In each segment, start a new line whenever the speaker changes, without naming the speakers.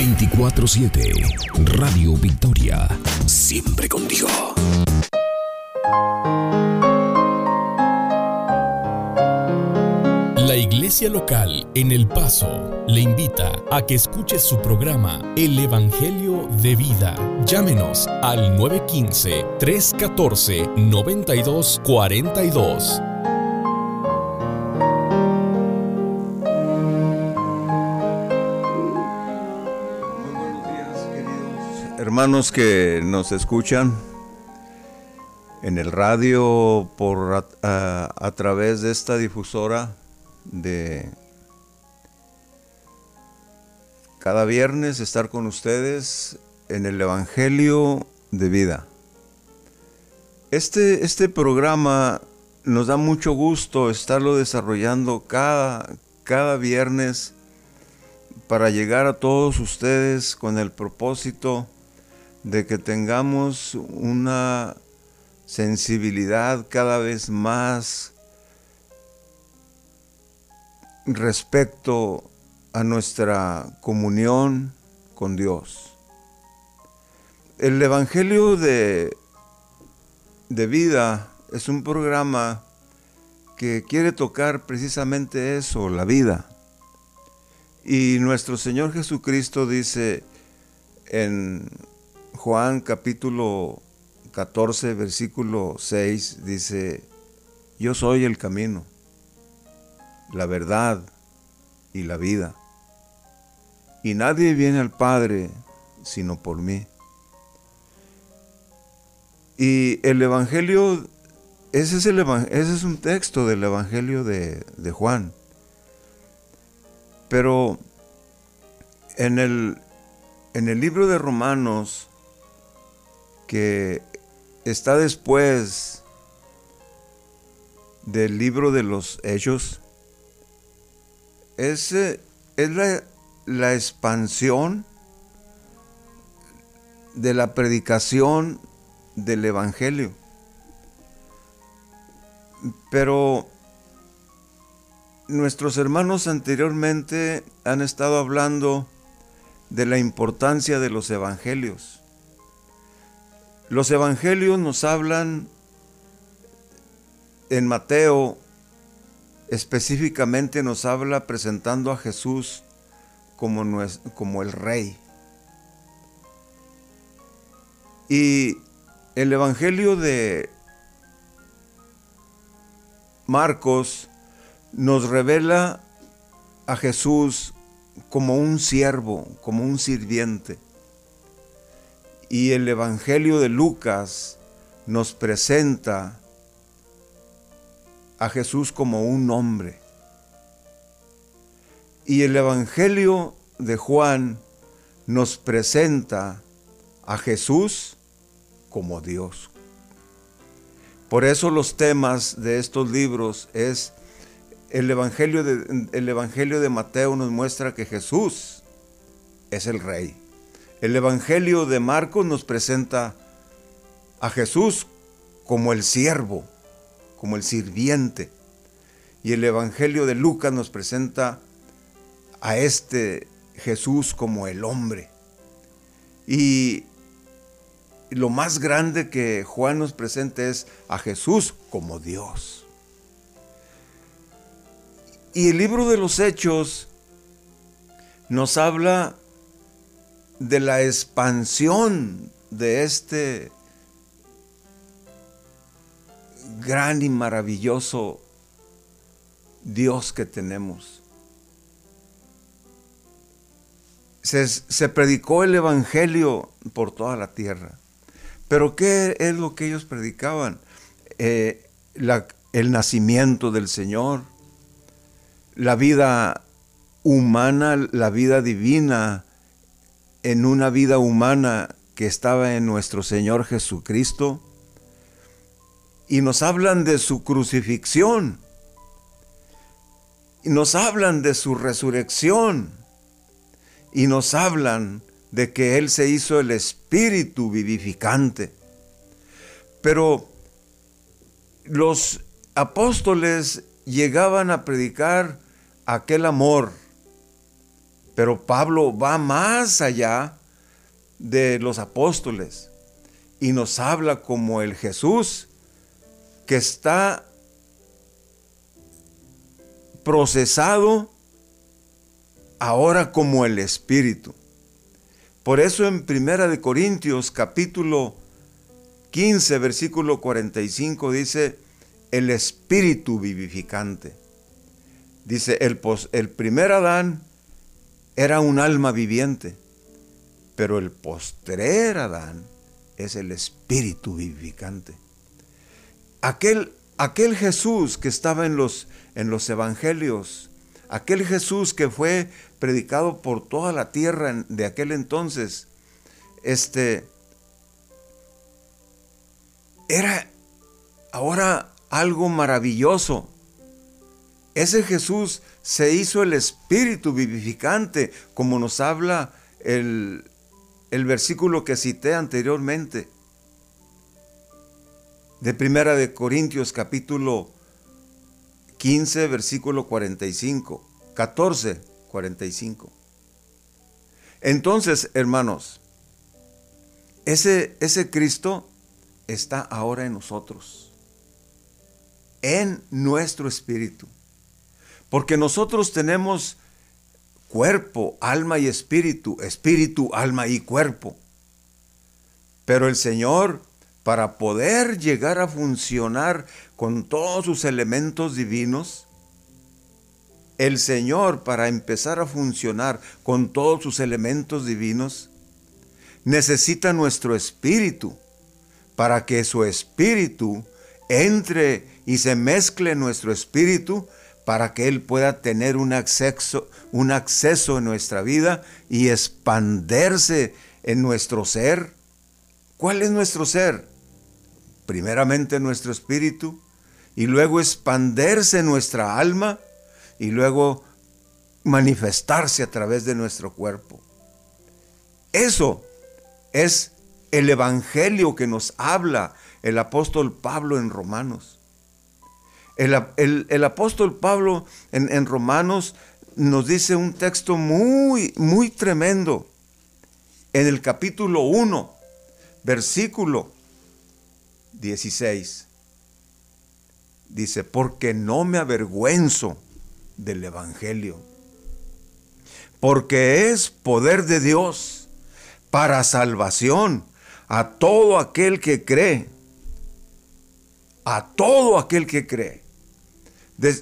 24-7. Radio Victoria. Siempre contigo. La iglesia local en El Paso le invita a que escuche su programa El Evangelio de Vida. Llámenos al 915-314-9242.
Hermanos que nos escuchan en el radio por a, a, través de esta difusora de cada viernes estar con ustedes en el Evangelio de Vida. Este, este programa nos da mucho gusto estarlo desarrollando cada, cada viernes para llegar a todos ustedes con el propósito de que tengamos una sensibilidad cada vez más respecto a nuestra comunión con Dios. El Evangelio de, de vida es un programa que quiere tocar precisamente eso, la vida. Y nuestro Señor Jesucristo dice en Juan capítulo 14, versículo 6 dice, yo soy el camino, la verdad y la vida. Y nadie viene al Padre sino por mí. Y el Evangelio, ese es, el, ese es un texto del Evangelio de, de Juan. Pero en el, en el libro de Romanos, que está después del libro de los Hechos, es, es la, la expansión de la predicación del Evangelio. Pero nuestros hermanos anteriormente han estado hablando de la importancia de los evangelios. Los evangelios nos hablan en Mateo, específicamente nos habla presentando a Jesús como, como el rey. Y el evangelio de Marcos nos revela a Jesús como un siervo, como un sirviente. Y el Evangelio de Lucas nos presenta a Jesús como un hombre. Y el Evangelio de Juan nos presenta a Jesús como Dios. Por eso los temas de estos libros es el Evangelio de, el Evangelio de Mateo nos muestra que Jesús es el Rey. El Evangelio de Marcos nos presenta a Jesús como el siervo, como el sirviente. Y el Evangelio de Lucas nos presenta a este Jesús como el hombre. Y lo más grande que Juan nos presenta es a Jesús como Dios. Y el libro de los Hechos nos habla de la expansión de este gran y maravilloso Dios que tenemos. Se, predicó el Evangelio por toda la tierra. Pero ¿qué es lo que ellos predicaban? Eh, el nacimiento del Señor, la vida humana, la vida divina, en una vida humana que estaba en nuestro Señor Jesucristo y nos hablan de su crucifixión y nos hablan de su resurrección y nos hablan de que Él se hizo el espíritu vivificante. Pero los apóstoles llegaban a predicar aquel amor Pero Pablo va más allá de los apóstoles y nos habla como el Jesús que está procesado ahora como el Espíritu. Por eso en Primera de Corintios capítulo 15 versículo 45 dice el Espíritu vivificante. Dice el, el primer Adán era un alma viviente, pero el postrer Adán es el Espíritu vivificante. Aquel, aquel Jesús que estaba en los, en los evangelios, aquel Jesús que fue predicado por toda la tierra de aquel entonces, este, era ahora algo maravilloso. Ese Jesús se hizo el Espíritu vivificante, como nos habla el, el versículo que cité anteriormente. De Primera de Corintios capítulo 15, versículo 45. 14, 45. Entonces, hermanos, ese, ese Cristo está ahora en nosotros, en nuestro espíritu. Porque nosotros tenemos cuerpo, alma y espíritu, espíritu, alma y cuerpo. Pero el Señor, para poder llegar a funcionar con todos sus elementos divinos, el Señor, para empezar a funcionar con todos sus elementos divinos, necesita nuestro espíritu para que su espíritu entre y se mezcle nuestro espíritu para que Él pueda tener un acceso, un acceso en nuestra vida y expanderse en nuestro ser. ¿Cuál es nuestro ser? Primeramente nuestro espíritu y luego expanderse en nuestra alma y luego manifestarse a través de nuestro cuerpo. Eso es el evangelio que nos habla el apóstol Pablo en Romanos. El, apóstol Pablo en, en, Romanos nos dice un texto muy, muy tremendo. En el capítulo 1, versículo 16. Dice, porque no me avergüenzo del Evangelio, porque es poder de Dios para salvación a todo aquel que cree, a todo aquel que cree.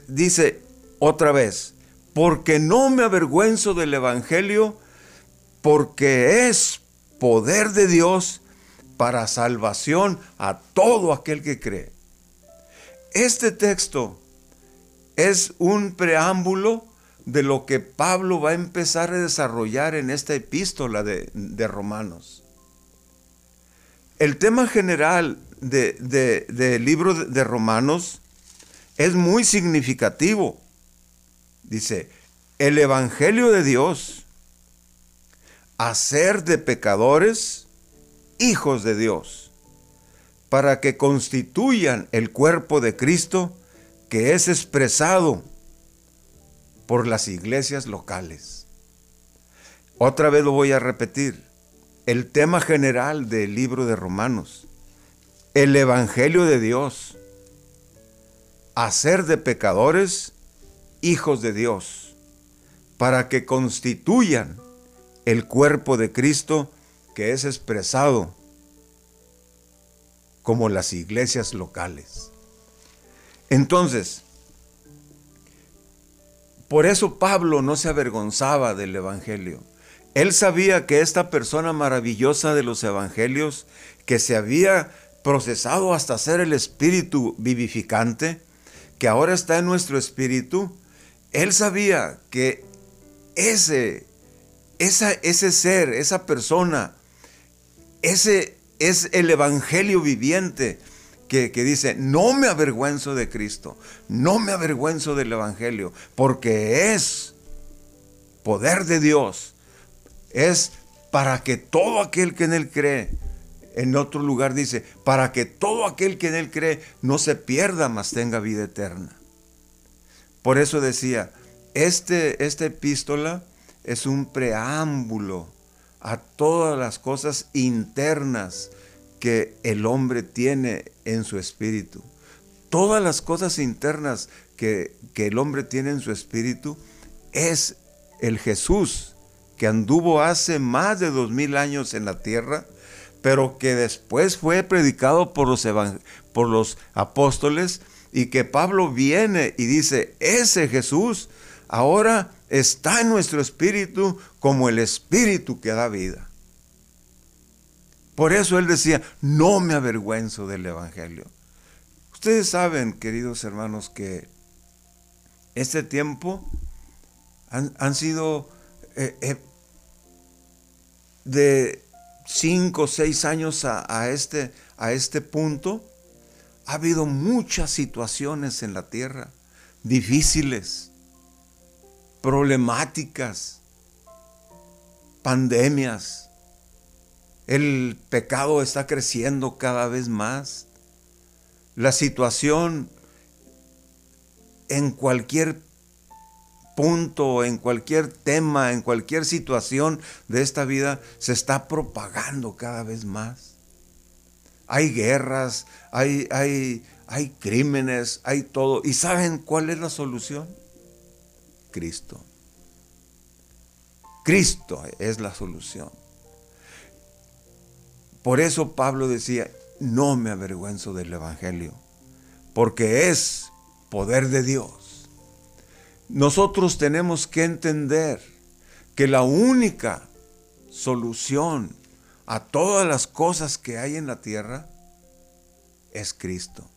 Dice otra vez, porque no me avergüenzo del Evangelio, porque es poder de Dios para salvación a todo aquel que cree. Este texto es un preámbulo de lo que Pablo va a empezar a desarrollar en esta epístola de, Romanos. El tema general del libro de Romanos es muy significativo. Dice, el Evangelio de Dios, hacer de pecadores hijos de Dios, para que constituyan el cuerpo de Cristo que es expresado por las iglesias locales. Otra vez lo voy a repetir. El tema general del libro de Romanos. El Evangelio de Dios. Hacer de pecadores hijos de Dios. Para que constituyan el cuerpo de Cristo que es expresado como las iglesias locales. Entonces, por eso Pablo no se avergonzaba del Evangelio. Él sabía que esta persona maravillosa de los Evangelios, que se había procesado hasta ser el espíritu vivificante, que ahora está en nuestro espíritu, él sabía que ese, esa, ese ser, esa persona, ese es el Evangelio viviente que, dice, no me avergüenzo de Cristo, no me avergüenzo del Evangelio, porque es poder de Dios, es para que todo aquel que en Él cree, en otro lugar dice, para que todo aquel que en Él cree no se pierda, mas tenga vida eterna. Por eso decía, este, esta epístola es un preámbulo a todas las cosas internas que el hombre tiene en su espíritu. Todas las cosas internas que, que el hombre tiene en su espíritu es el Jesús que anduvo hace más de dos mil años en la tierra, pero que después fue predicado por los, por los apóstoles y que Pablo viene y dice, ese Jesús ahora está en nuestro espíritu como el espíritu que da vida. Por eso él decía, no me avergüenzo del Evangelio. Ustedes saben, queridos hermanos, que este tiempo han, sido eh, eh, de cinco o seis años a, este, a este punto, ha habido muchas situaciones en la tierra difíciles, problemáticas, pandemias. El pecado está creciendo cada vez más. La situación en cualquier punto, en cualquier tema, en cualquier situación de esta vida se está propagando cada vez más. Hay guerras, hay, hay, hay crímenes, hay todo. ¿Y saben cuál es la solución? Cristo. Cristo es la solución. Por eso Pablo decía, no me avergüenzo del Evangelio, porque es poder de Dios. Nosotros tenemos que entender que la única solución a todas las cosas que hay en la tierra es Cristo.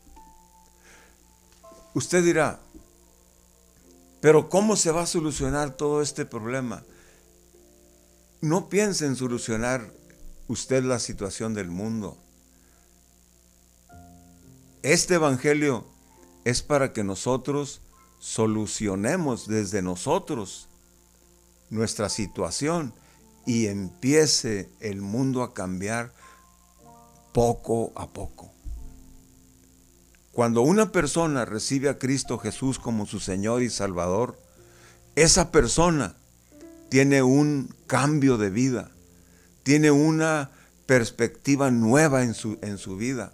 Usted dirá, pero ¿cómo se va a solucionar todo este problema? No piense en solucionar usted la situación del mundo. Este Evangelio es para que nosotros solucionemos desde nosotros nuestra situación y empiece el mundo a cambiar poco a poco. Cuando una persona recibe a Cristo Jesús como su Señor y Salvador, esa persona tiene un cambio de vida, tiene una perspectiva nueva en su, en su vida.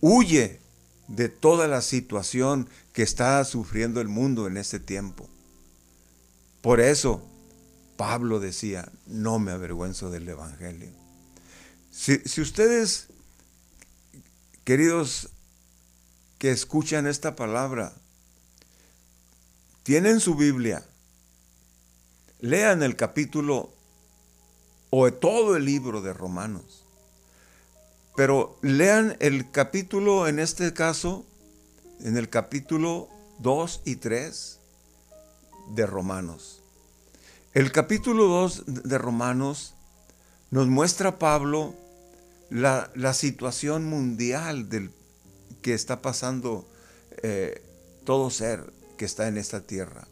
Huye de toda la situación que está sufriendo el mundo en este tiempo. Por eso Pablo decía, no me avergüenzo del Evangelio. Si, si ustedes, queridos que escuchan esta palabra tienen su Biblia, lean el capítulo o todo el libro de Romanos. Pero lean el capítulo, en este caso, en el capítulo 2 y 3 de Romanos. El capítulo 2 de Romanos nos muestra Pablo la, situación mundial del que está pasando eh, todo ser que está en esta tierra.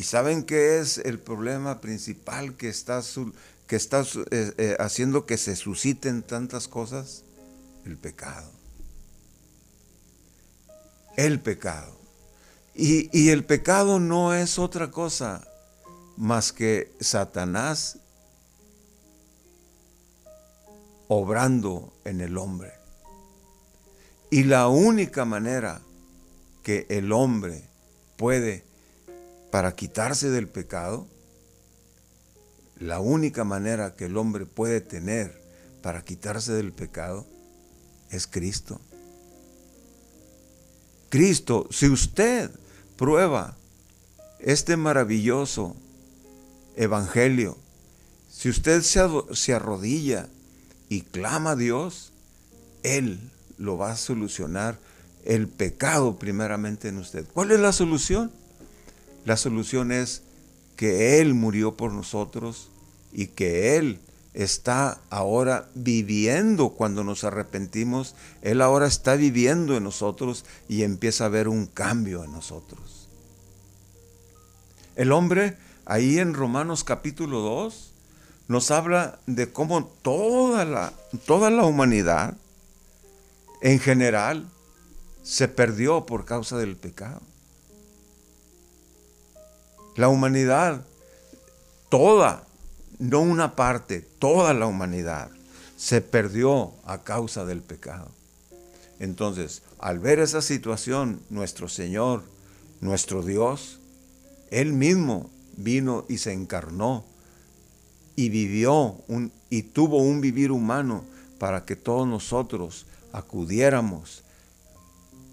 ¿Y saben qué es el problema principal que está, que está eh, eh, haciendo que se susciten tantas cosas? El pecado. El pecado. Y, y el pecado no es otra cosa más que Satanás obrando en el hombre. Y la única manera que el hombre puede para quitarse del pecado, la única manera que el hombre puede tener para quitarse del pecado es Cristo. Cristo, si usted prueba este maravilloso evangelio, si usted se, arrodilla y clama a Dios, Él lo va a solucionar el pecado primeramente en usted. ¿Cuál es la solución? La solución es que Él murió por nosotros y que Él está ahora viviendo cuando nos arrepentimos. Él ahora está viviendo en nosotros y empieza a haber un cambio en nosotros. El hombre, ahí en Romanos capítulo 2, nos habla de cómo toda la, toda la humanidad, en general se perdió por causa del pecado. La humanidad toda, no una parte, toda la humanidad se perdió a causa del pecado. Entonces, al ver esa situación, nuestro Señor, nuestro Dios, Él mismo vino y se encarnó y vivió un, y tuvo un vivir humano para que todos nosotros acudiéramos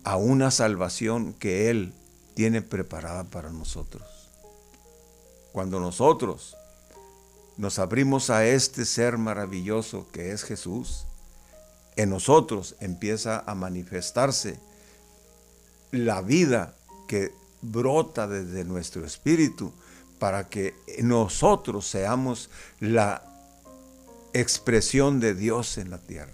a una salvación que Él tiene preparada para nosotros. Cuando nosotros nos abrimos a este ser maravilloso que es Jesús, en nosotros empieza a manifestarse la vida que brota desde nuestro espíritu para que nosotros seamos la expresión de Dios en la tierra.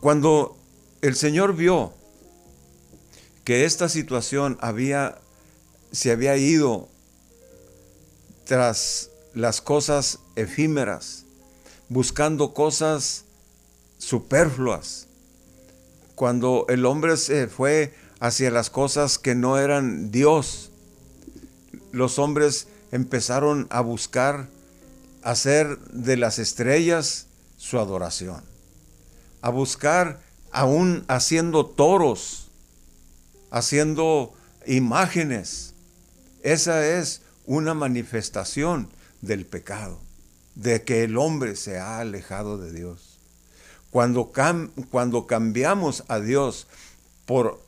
Cuando el Señor vio que esta situación había, se había ido tras las cosas efímeras, buscando cosas superfluas. Cuando el hombre se fue hacia las cosas que no eran Dios, los hombres empezaron a buscar hacer de las estrellas su adoración, a buscar aún haciendo toros, haciendo imágenes. Esa es una manifestación del pecado de que el hombre se ha alejado de Dios. Cuando, cuando cambiamos a Dios por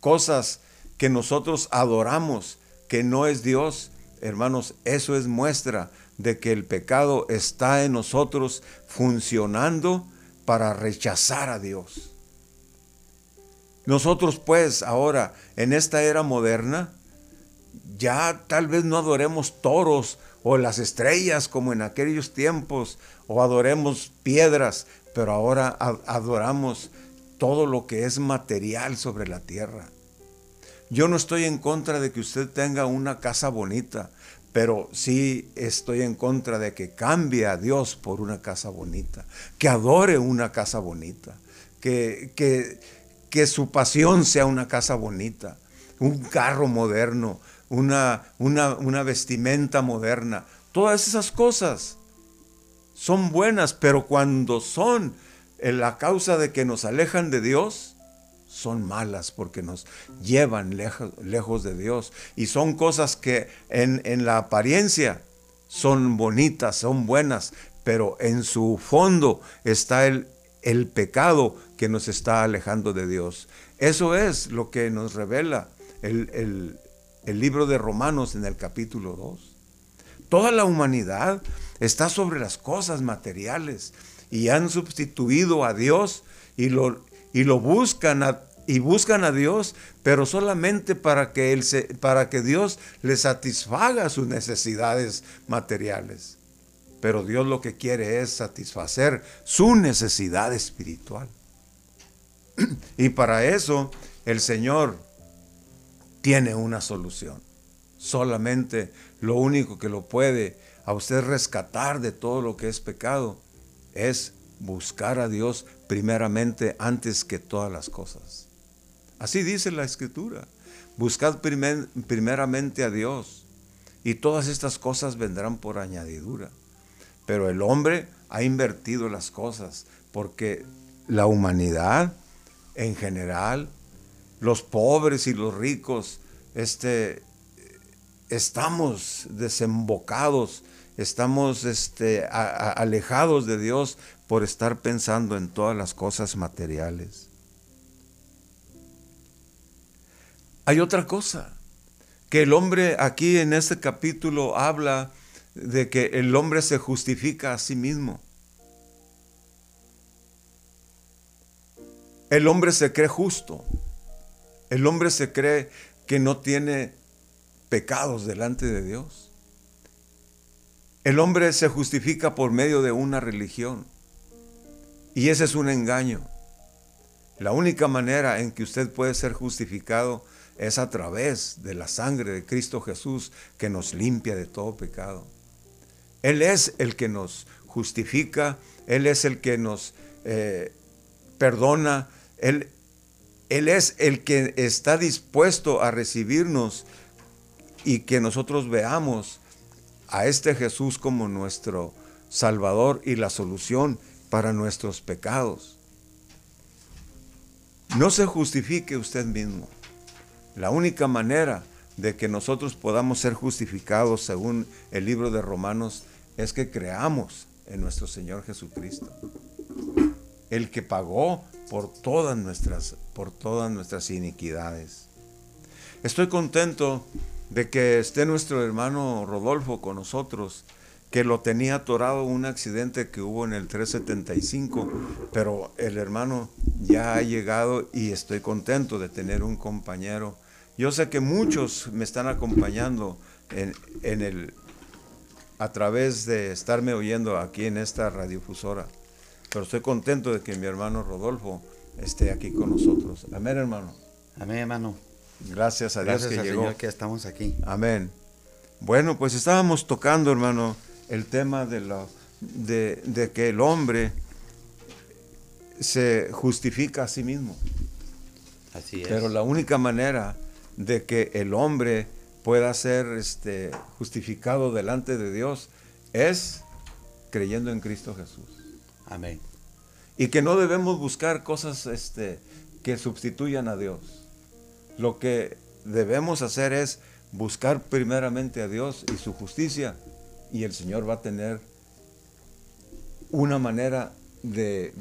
cosas que nosotros adoramos, que no es Dios, hermanos, eso es muestra de que el pecado está en nosotros funcionando para rechazar a Dios. Nosotros pues ahora, en esta era moderna, ya tal vez no adoremos toros o las estrellas como en aquellos tiempos, o adoremos piedras, pero ahora adoramos todo lo que es material sobre la tierra. Yo no estoy en contra de que usted tenga una casa bonita, pero sí estoy en contra de que cambie a Dios por una casa bonita, que adore una casa bonita, que, que, que su pasión sea una casa bonita, un carro moderno, una, una, vestimenta moderna. Todas esas cosas son buenas, pero cuando son en la causa de que nos alejan de Dios, son malas porque nos llevan lejos, lejos de Dios. Y son cosas que en, en, la apariencia son bonitas, son buenas, pero en su fondo está el, el pecado que nos está alejando de Dios. Eso es lo que nos revela el, el, el libro de Romanos en el capítulo 2. Toda la humanidad está sobre las cosas materiales y han sustituido a Dios y lo, y lo buscan y buscan a Dios, pero solamente para que, él se, para que Dios les satisfaga sus necesidades materiales. Pero Dios lo que quiere es satisfacer su necesidad espiritual. Y para eso el Señor tiene una solución. Solamente lo único que lo puede a usted rescatar de todo lo que es pecado es buscar a Dios primeramente antes que todas las cosas. Así dice la escritura. Buscad primeramente a Dios y todas estas cosas vendrán por añadidura. Pero el hombre ha invertido las cosas porque la humanidad en general los pobres y los ricos, este, estamos desembocados, estamos este, alejados de Dios por estar pensando en todas las cosas materiales. Hay otra cosa, que el hombre aquí en este capítulo habla de que el hombre se justifica a sí mismo. El hombre se cree justo. El hombre se cree que no tiene pecados delante de Dios. El hombre se justifica por medio de una religión. Y ese es un engaño. La única manera en que usted puede ser justificado es a través de la sangre de Cristo Jesús que nos limpia de todo pecado. Él es el que nos justifica, Él es el que nos eh, perdona, Él, él es el que está dispuesto a recibirnos y que nosotros veamos a este Jesús como nuestro Salvador y la solución para nuestros pecados. No se justifique usted mismo. La única manera de que nosotros podamos ser justificados según el libro de Romanos es que creamos en nuestro Señor Jesucristo. El que pagó por todas nuestras, por todas nuestras iniquidades. Estoy contento de que esté nuestro hermano Rodolfo con nosotros, que lo tenía atorado un accidente que hubo en el 375, pero el hermano ya ha llegado y estoy contento de tener un compañero. Yo sé que muchos me están acompañando en, el, a través de estarme oyendo aquí en esta radiofusora, pero estoy contento de que mi hermano Rodolfo esté aquí con nosotros. Amén, hermano.
Amén, hermano.
Gracias a Dios
Gracias
que
al
llegó.
Señor que estamos aquí.
Amén. Bueno, pues estábamos tocando, hermano, el tema de, la, de, de que el hombre se justifica a sí mismo.
Así es.
Pero la única manera de que el hombre pueda ser este, justificado delante de Dios es creyendo en Cristo Jesús.
Amén.
Y que no debemos buscar cosas este, que sustituyan a Dios. Lo que debemos hacer es buscar primeramente a Dios y su justicia y el Señor va a tener una manera de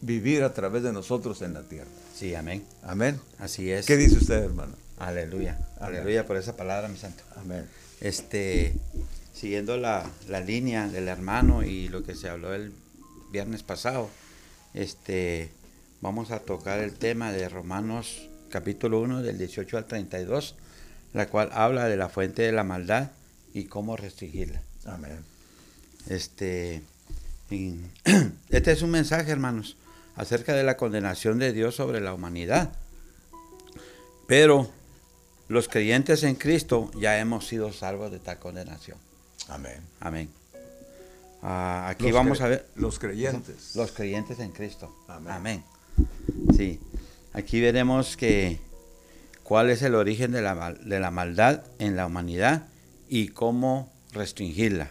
vivir a través de nosotros en la tierra.
Sí, amén.
Amén.
Así es.
¿Qué dice usted, hermano?
Aleluya.
Amén.
Aleluya por esa palabra, mi santo.
Amén.
Este, siguiendo la, la línea del hermano y lo que se habló el viernes pasado, este, vamos a tocar el tema de Romanos capítulo 1 del 18 al 32, la cual habla de la fuente de la maldad y cómo restringirla.
Amén.
Este, este es un mensaje, hermanos, acerca de la condenación de Dios sobre la humanidad. Pero los creyentes en Cristo ya hemos sido salvos de tal condenación.
Amén.
Amén. Ah, aquí
Los
vamos a ver
Los creyentes.
los creyentes en Cristo.
Amén.
Amén. Sí. Aquí veremos que cuál es el origen de la, de la maldad en la humanidad y cómo restringirla.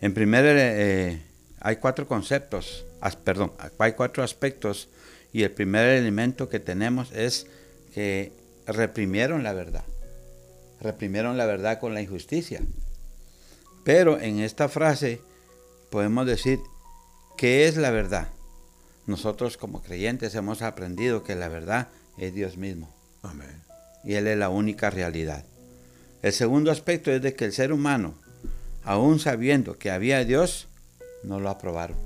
En primer, eh, hay cuatro conceptos, as- perdón, hay cuatro aspectos y el primer elemento que tenemos es que reprimieron la verdad. Reprimieron la verdad con la injusticia. Pero en esta frase podemos decir, ¿qué es la verdad? Nosotros como creyentes hemos aprendido que la verdad es Dios mismo
Amén.
y Él es la única realidad. El segundo aspecto es de que el ser humano, aún sabiendo que había Dios, no lo aprobaron.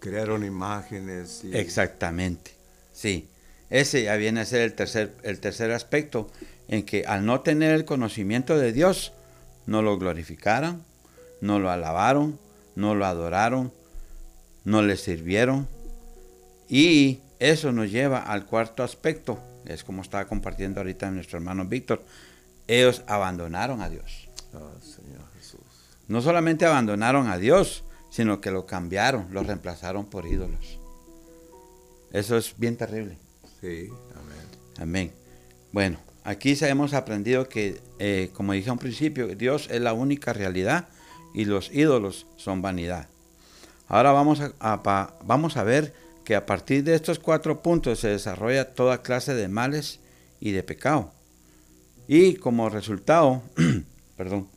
Crearon imágenes. Y...
Exactamente, sí. Ese ya viene a ser el tercer, el tercer aspecto, en que al no tener el conocimiento de Dios, no lo glorificaron, no lo alabaron, no lo adoraron, no le sirvieron. Y eso nos lleva al cuarto aspecto, es como estaba compartiendo ahorita nuestro hermano Víctor, ellos abandonaron a Dios.
Ah, Señor Jesús.
No solamente abandonaron a Dios, sino que lo cambiaron, lo reemplazaron por ídolos. Eso es bien terrible.
Sí, amén.
Amén. Bueno, aquí hemos aprendido que, eh, como dije al principio, Dios es la única realidad y los ídolos son vanidad. Ahora a, a vamos a ver que a partir de estos cuatro puntos se desarrolla toda clase de males y de pecado. Y como resultado, perdón,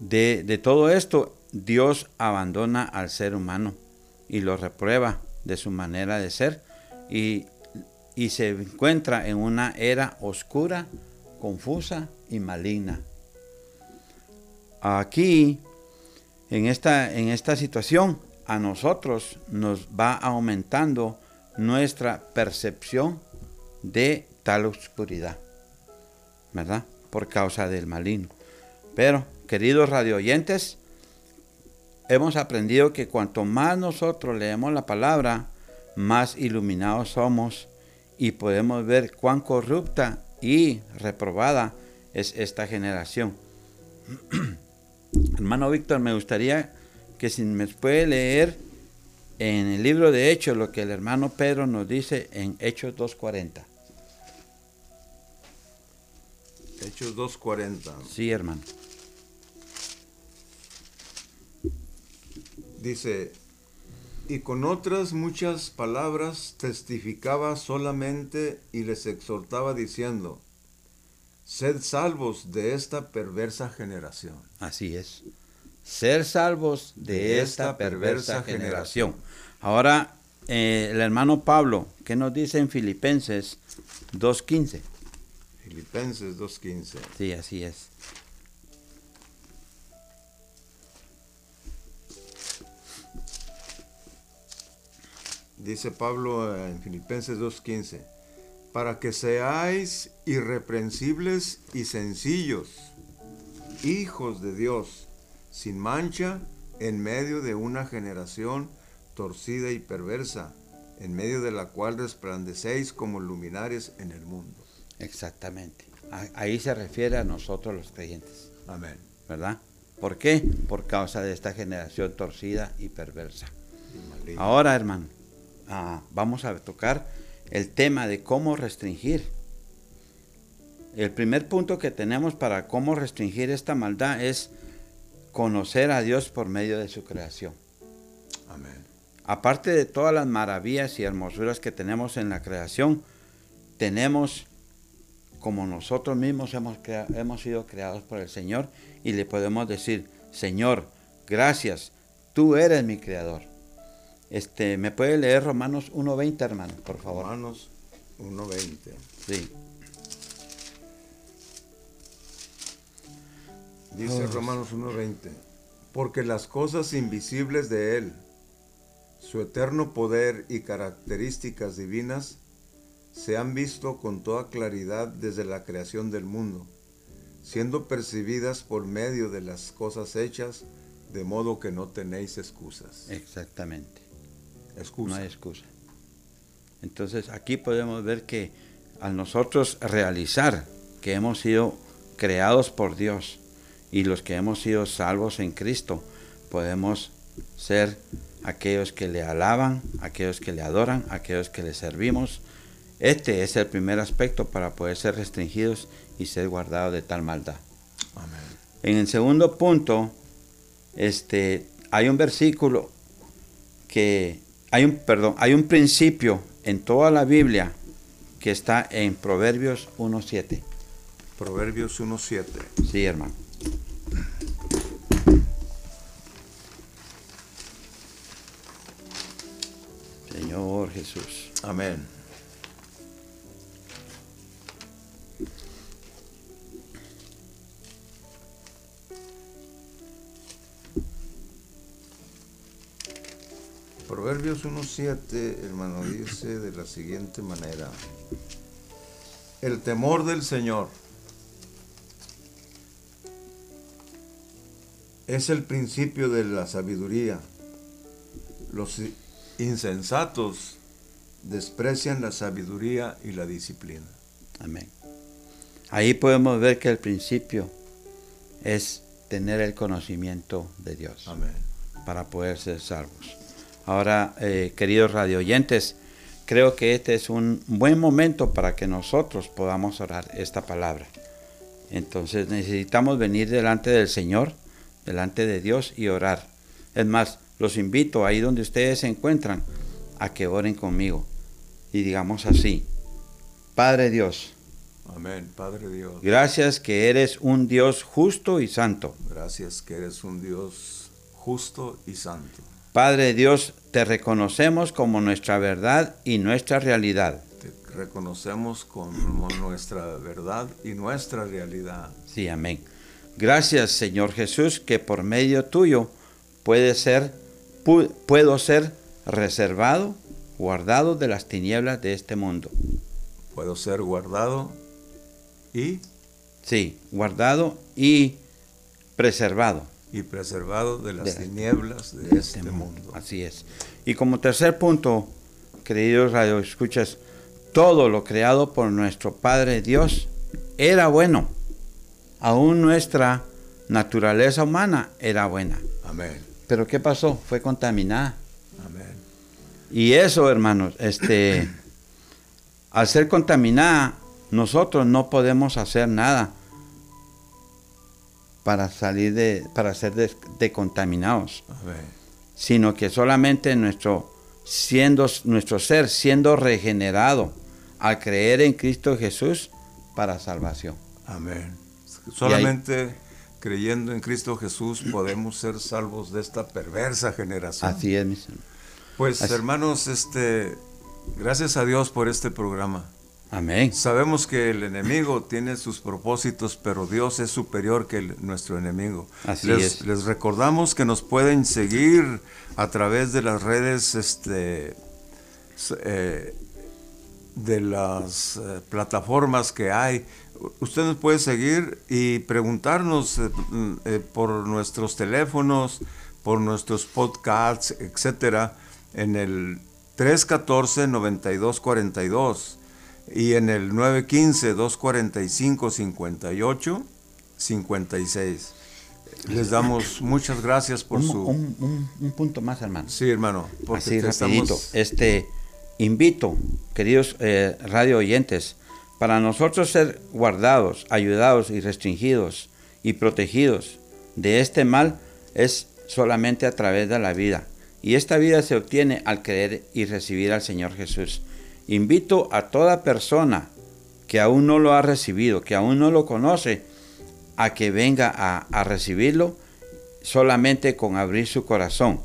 de, de todo esto, Dios abandona al ser humano y lo reprueba de su manera de ser y, y se encuentra en una era oscura, confusa y maligna. Aquí, en esta, en esta situación, a nosotros nos va aumentando nuestra percepción de tal oscuridad, ¿verdad? Por causa del maligno. Pero, queridos radioyentes, hemos aprendido que cuanto más nosotros leemos la palabra, más iluminados somos y podemos ver cuán corrupta y reprobada es esta generación. Hermano Víctor, me gustaría que si me puede leer en el libro de Hechos lo que el hermano Pedro nos dice en Hechos 2.40.
Hechos 2.40.
Sí, hermano.
Dice, y con otras muchas palabras testificaba solamente y les exhortaba diciendo, sed salvos de esta perversa generación.
Así es. Ser salvos de, esta, perversa, generación. Ahora, eh, el hermano Pablo, ¿qué nos dice en Filipenses 2.15?
Filipenses 2.15.
Sí, así es.
Dice Pablo en Filipenses 2.15, para que seáis irreprensibles y sencillos, hijos de Dios, sin mancha, en medio de una generación torcida y perversa, en medio de la cual resplandecéis como luminares en el mundo.
Exactamente. Ahí se refiere a nosotros los creyentes.
Amén.
¿Verdad? ¿Por qué? Por causa de esta generación torcida y perversa. Ahora, hermano, vamos a tocar el tema de cómo restringir. El primer punto que tenemos para cómo restringir esta maldad es conocer a Dios por medio de su creación.
Amén.
Aparte de todas las maravillas y hermosuras que tenemos en la creación, tenemos como nosotros mismos hemos, hemos sido creados por el Señor y le podemos decir, Señor, gracias, tú eres mi creador. Este, ¿Me puede leer Romanos 1.20, hermano, por favor?
Romanos 1.20.
Sí.
Dice Romanos 1.20, porque las cosas invisibles de Él, su eterno poder y características divinas, se han visto con toda claridad desde la creación del mundo, siendo percibidas por medio de las cosas hechas, de modo que no tenéis excusas.
Exactamente.
Excusa.
No hay excusa. Entonces aquí podemos ver que al nosotros realizar que hemos sido creados por Dios y los que hemos sido salvos en Cristo, podemos ser aquellos que le alaban, aquellos que le adoran, aquellos que le servimos. Este es el primer aspecto para poder ser restringidos y ser guardados de tal maldad.
Amén.
En el segundo punto, este, hay un versículo que hay un, perdón, hay un principio en toda la Biblia que está en Proverbios 1.7.
Proverbios 1.7.
Sí, hermano. Señor Jesús.
Amén. Proverbios 1.7, hermano, dice de la siguiente manera. El temor del Señor es el principio de la sabiduría. Los insensatos desprecian la sabiduría y la disciplina.
Amén. Ahí podemos ver que el principio es tener el conocimiento de Dios.
Amén.
Para poder ser salvos. Ahora, eh, queridos radioyentes, creo que este es un buen momento para que nosotros podamos orar esta palabra. Entonces necesitamos venir delante del Señor, delante de Dios y orar. Es más, los invito ahí donde ustedes se encuentran a que oren conmigo y digamos así, Padre Dios.
Amén, Padre Dios.
Gracias que eres un Dios justo y santo.
Gracias que eres un Dios justo y santo.
Padre Dios, te reconocemos como nuestra verdad y nuestra realidad.
Te reconocemos como nuestra verdad y nuestra realidad.
Sí, amén. Gracias, Señor Jesús, que por medio tuyo puede ser, puedo ser reservado, guardado de las tinieblas de este mundo.
Puedo ser guardado y...
Sí, guardado y preservado
y preservado de las tinieblas de, este, este mundo.
Así es. Y como tercer punto, queridos radioescuchas, todo lo creado por nuestro Padre Dios era bueno. Aún nuestra naturaleza humana era buena.
Amén.
Pero ¿qué pasó? Fue contaminada.
Amén.
Y eso, hermanos, este, al ser contaminada, nosotros no podemos hacer nada para salir de, para ser decontaminados, sino que solamente nuestro, siendo, nuestro ser siendo regenerado al creer en Cristo Jesús para salvación.
Amén. Solamente creyendo en Cristo Jesús podemos ser salvos de esta perversa generación.
Así es, mis hermanos.
Pues
Así-
hermanos, este, gracias a Dios por este programa.
Amén.
Sabemos que el enemigo tiene sus propósitos, pero Dios es superior que el- nuestro enemigo.
Así
les,
es.
les recordamos que nos pueden seguir a través de las redes este, eh, de las eh, plataformas que hay. Usted nos puede seguir y preguntarnos eh, mm, por nuestros teléfonos, por nuestros podcasts, etcétera, en el 314-9242 y en el 915-245-58 56. Les damos muchas gracias por
Un,
su...
un- un- un punto más, hermano.
Sí, hermano. porque
Así rapidito.
estamos-
Este, invito, queridos eh, radio oyentes, para nosotros ser guardados, ayudados y restringidos y protegidos de este mal es solamente a través de la vida. Y esta vida se obtiene al creer y recibir al Señor Jesús. Invito a toda persona que aún no lo ha recibido, que aún no lo conoce, a que venga a, recibirlo solamente con abrir su corazón.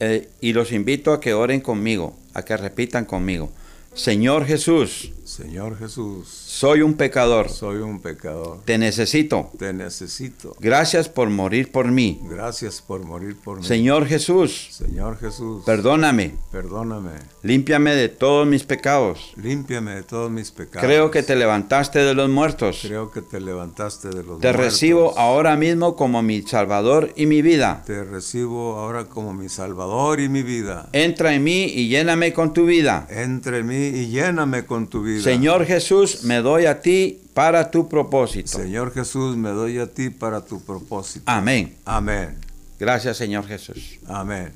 Eh, y los invito a que oren conmigo, a que repitan conmigo. Señor Jesús,
Señor Jesús,
soy un pecador,
soy un pecador.
te necesito.
Te necesito.
Gracias por morir por mí.
Gracias por morir por mí.
Señor Jesús,
Señor Jesús,
perdóname,
perdóname.
límpiame de todos mis pecados.
Límpiame de todos mis pecados.
Creo que te levantaste de los muertos.
Creo que te levantaste de los
Te
muertos.
recibo ahora mismo como mi Salvador y mi vida.
Te recibo ahora como mi Salvador y mi vida.
Entra en mí y lléname con tu vida.
Entre mí y lléname con tu vida.
Señor Jesús, me doy a ti para tu propósito.
Señor Jesús, me doy a ti para tu propósito.
Amén.
Amén.
Gracias, Señor Jesús.
Amén.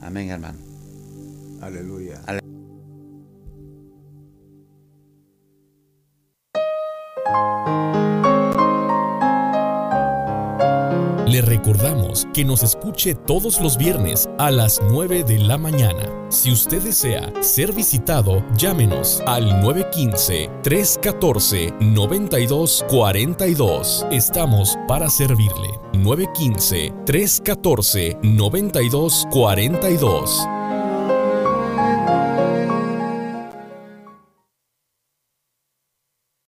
Amén, hermano.
Aleluya.
Le recordamos que nos escuche todos los viernes a las 9 de la mañana. Si usted desea ser visitado, llámenos al 915-314-9242. Estamos para servirle. 915-314-9242.